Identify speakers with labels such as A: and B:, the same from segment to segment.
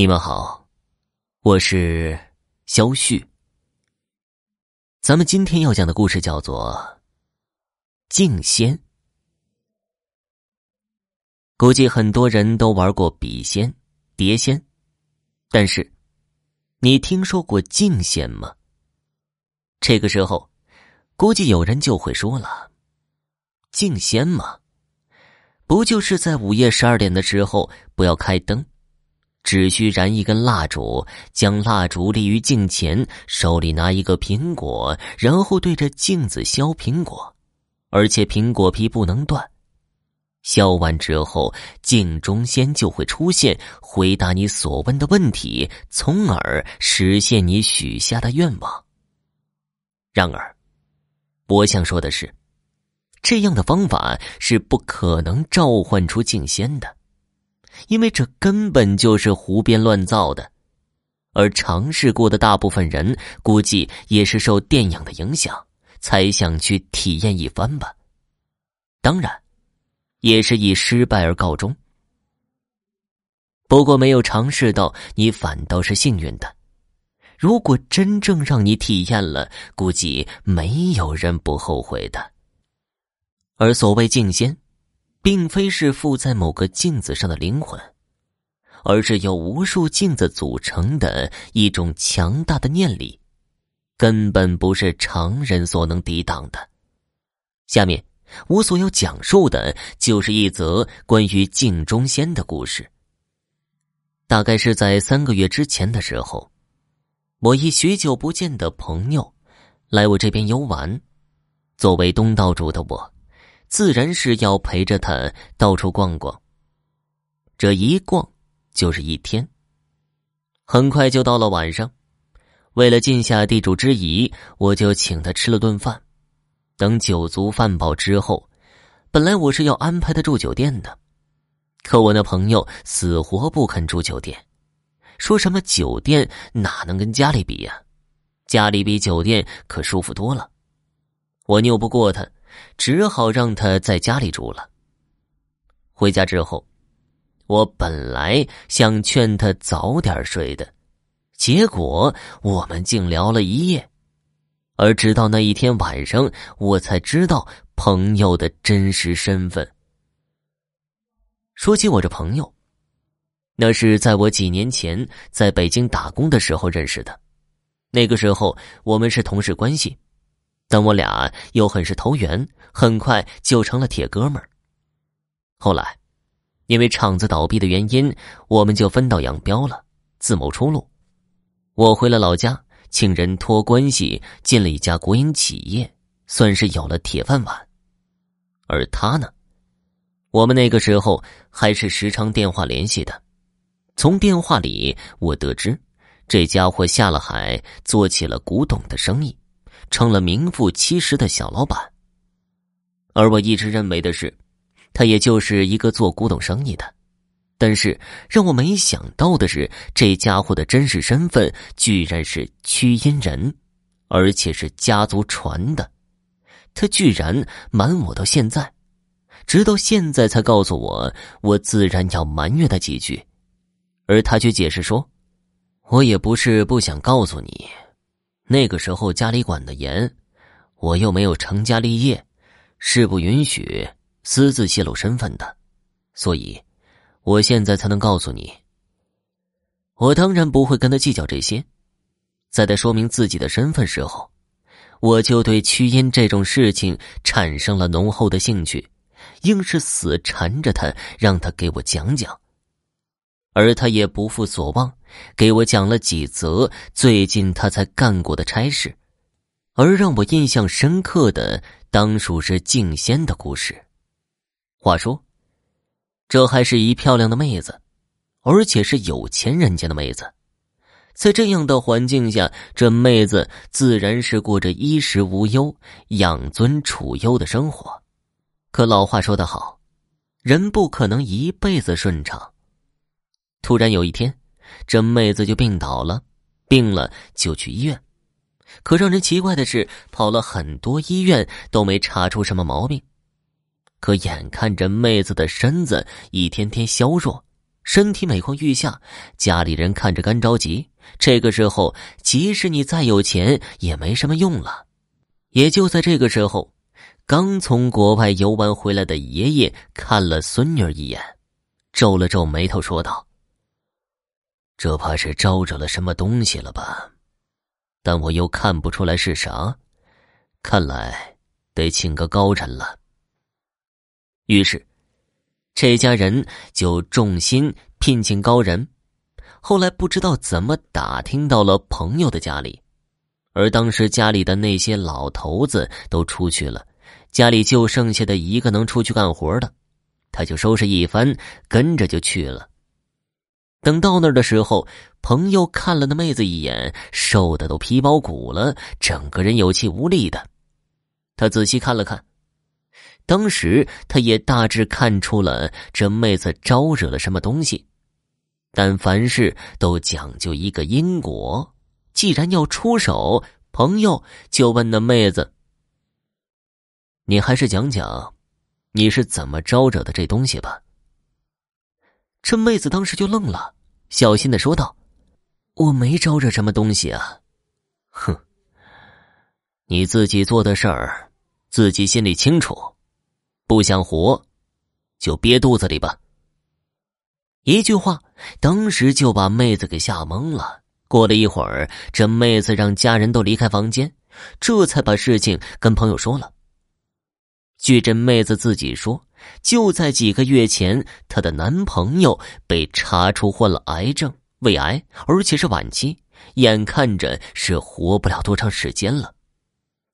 A: 你们好，我是肖旭。咱们今天要讲的故事叫做《镜仙》。估计很多人都玩过笔仙、碟仙，但是你听说过镜仙吗？这个时候，估计有人就会说了：“镜仙嘛，不就是在午夜十二点的时候不要开灯？”只需燃一根蜡烛，将蜡烛立于镜前，手里拿一个苹果，然后对着镜子削苹果，而且苹果皮不能断。削完之后，镜中仙就会出现，回答你所问的问题，从而实现你许下的愿望。然而，我想说的是，这样的方法是不可能召唤出镜仙的。因为这根本就是胡编乱造的，而尝试过的大部分人估计也是受电影的影响，才想去体验一番吧。当然，也是以失败而告终。不过没有尝试到，你反倒是幸运的。如果真正让你体验了，估计没有人不后悔的。而所谓镜仙。并非是附在某个镜子上的灵魂，而是由无数镜子组成的一种强大的念力，根本不是常人所能抵挡的。下面我所要讲述的就是一则关于镜中仙的故事。大概是在三个月之前的时候，我一许久不见的朋友来我这边游玩，作为东道主的我。自然是要陪着他到处逛逛。这一逛就是一天。很快就到了晚上，为了尽下地主之谊，我就请他吃了顿饭。等酒足饭饱之后，本来我是要安排他住酒店的，可我那朋友死活不肯住酒店，说什么酒店哪能跟家里比呀？家里比酒店可舒服多了。我拗不过他。只好让他在家里住了。回家之后，我本来想劝他早点睡的，结果我们竟聊了一夜。而直到那一天晚上，我才知道朋友的真实身份。说起我这朋友，那是在我几年前在北京打工的时候认识的，那个时候我们是同事关系。但我俩又很是投缘，很快就成了铁哥们儿。后来，因为厂子倒闭的原因，我们就分道扬镳了，自谋出路。我回了老家，请人托关系进了一家国营企业，算是有了铁饭碗。而他呢，我们那个时候还是时常电话联系的。从电话里，我得知这家伙下了海，做起了古董的生意。成了名副其实的小老板，而我一直认为的是，他也就是一个做古董生意的。但是让我没想到的是，这家伙的真实身份居然是驱阴人，而且是家族传的。他居然瞒我到现在，直到现在才告诉我，我自然要埋怨他几句，而他却解释说：“我也不是不想告诉你。”那个时候家里管的严，我又没有成家立业，是不允许私自泄露身份的，所以，我现在才能告诉你。我当然不会跟他计较这些，在他说明自己的身份时候，我就对屈阴这种事情产生了浓厚的兴趣，硬是死缠着他，让他给我讲讲。而他也不负所望，给我讲了几则最近他才干过的差事，而让我印象深刻的，当属是静仙的故事。话说，这还是一漂亮的妹子，而且是有钱人家的妹子。在这样的环境下，这妹子自然是过着衣食无忧、养尊处优的生活。可老话说得好，人不可能一辈子顺畅。突然有一天，这妹子就病倒了，病了就去医院。可让人奇怪的是，跑了很多医院都没查出什么毛病。可眼看着妹子的身子一天天消弱，身体每况愈下，家里人看着干着急。这个时候，即使你再有钱，也没什么用了。也就在这个时候，刚从国外游玩回来的爷爷看了孙女一眼，皱了皱眉头，说道：“这怕是招惹了什么东西了吧？但我又看不出来是啥，看来得请个高人了。”于是。这家人就重心聘请高人，后来不知道怎么打听到了朋友的家里，而当时家里的那些老头子都出去了，家里就剩下的一个能出去干活的，他就收拾一番，跟着就去了。等到那儿的时候，朋友看了那妹子一眼，瘦的都皮包骨了，整个人有气无力的，他仔细看了看。当时他也大致看出了这妹子招惹了什么东西，但凡事都讲究一个因果。既然要出手，朋友就问那妹子：“你还是讲讲，你是怎么招惹的这东西吧？”这妹子当时就愣了，小心的说道：“我没招惹什么东西啊。”“哼，你自己做的事儿，自己心里清楚。”不想活，就憋肚子里吧。一句话，当时就把妹子给吓懵了。过了一会儿，这妹子让家人都离开房间，这才把事情跟朋友说了。据这妹子自己说，就在几个月前，她的男朋友被查出患了癌症，胃癌，而且是晚期，眼看着是活不了多长时间了。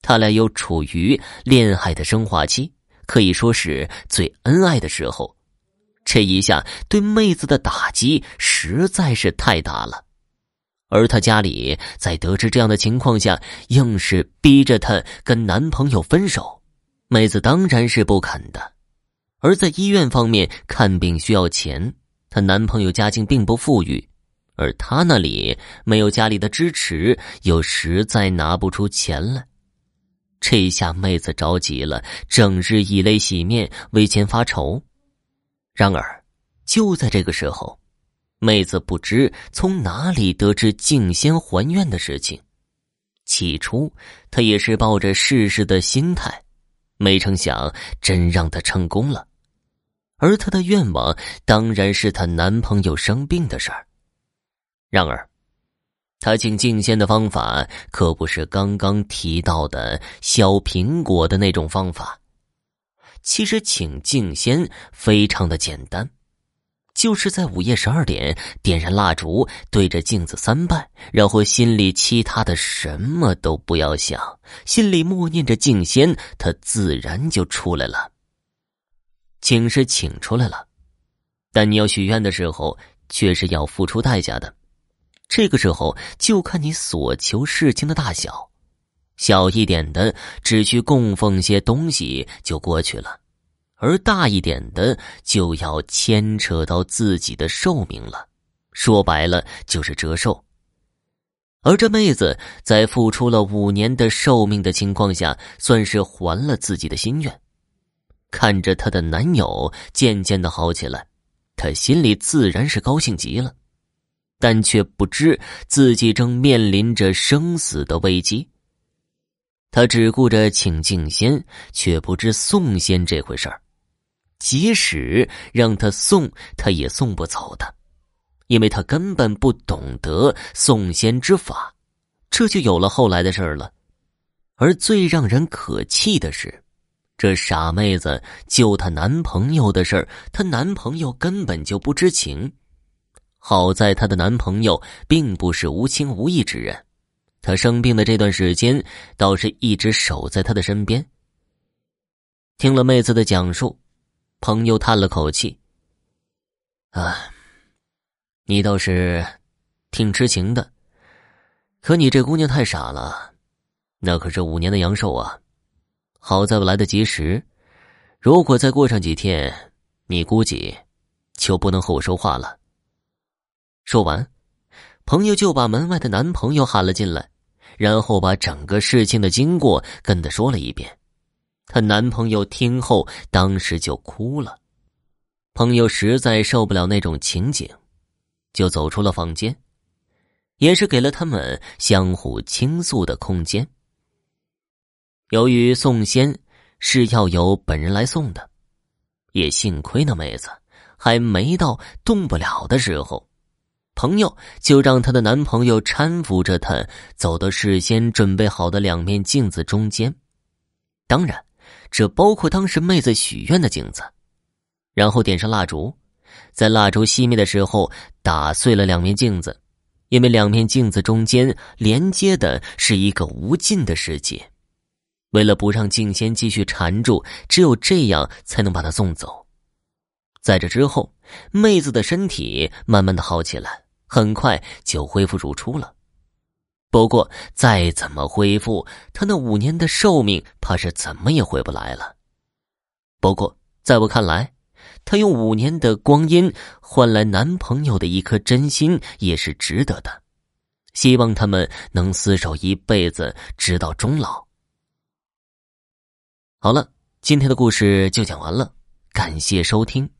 A: 他俩又处于恋爱的升华期。可以说是最恩爱的时候，这一下对妹子的打击实在是太大了。而她家里在得知这样的情况下，硬是逼着她跟男朋友分手，妹子当然是不肯的。而在医院方面看病需要钱，她男朋友家境并不富裕，而她那里没有家里的支持，又实在拿不出钱来。这下妹子着急了，整日以泪洗面，为钱发愁。然而，就在这个时候，妹子不知从哪里得知静仙还愿的事情。起初，她也是抱着试试的心态，没成想真让她成功了。而她的愿望当然是她男朋友生病的事儿。然而。她请静仙的方法可不是刚刚提到的削苹果的那种方法。其实请静仙非常的简单，就是在午夜十二点点燃蜡烛，对着镜子三拜，然后心里其他的什么都不要想，心里默念着静仙，他自然就出来了。请是请出来了，但你要许愿的时候，却是要付出代价的。这个时候就看你所求事情的大小，小一点的只需供奉些东西就过去了，而大一点的就要牵扯到自己的寿命了。说白了就是折寿。而这妹子在付出了五年的寿命的情况下，算是还了自己的心愿。看着她的男友渐渐的好起来，她心里自然是高兴极了。但却不知自己正面临着生死的危机。他只顾着请静仙，却不知送仙这回事儿。即使让他送，他也送不走的，因为他根本不懂得送仙之法。这就有了后来的事儿了。而最让人可气的是，这傻妹子救她男朋友的事儿，她男朋友根本就不知情。好在她的男朋友并不是无情无义之人，她生病的这段时间倒是一直守在她的身边。听了妹子的讲述，朋友叹了口气：“啊，你倒是挺痴情的，可你这姑娘太傻了，那可是五年的阳寿啊！好在我来得及时，如果再过上几天，你估计就不能和我说话了。”说完，朋友就把门外的男朋友喊了进来，然后把整个事情的经过跟他说了一遍。她男朋友听后，当时就哭了。朋友实在受不了那种情景，就走出了房间，也是给了他们相互倾诉的空间。由于送仙是要由本人来送的，也幸亏那妹子还没到动不了的时候，朋友就让她的男朋友搀扶着她走到事先准备好的两面镜子中间，当然，这包括当时妹子许愿的镜子。然后点上蜡烛，在蜡烛熄灭的时候打碎了两面镜子，因为两面镜子中间连接的是一个无尽的世界。为了不让静仙继续缠住，只有这样才能把她送走。在这之后，妹子的身体慢慢的好起来，很快就恢复如初了。不过，再怎么恢复，她那五年的寿命怕是怎么也回不来了。不过，在我看来，她用五年的光阴换来男朋友的一颗真心，也是值得的。希望他们能厮守一辈子，直到终老。好了，今天的故事就讲完了，感谢收听。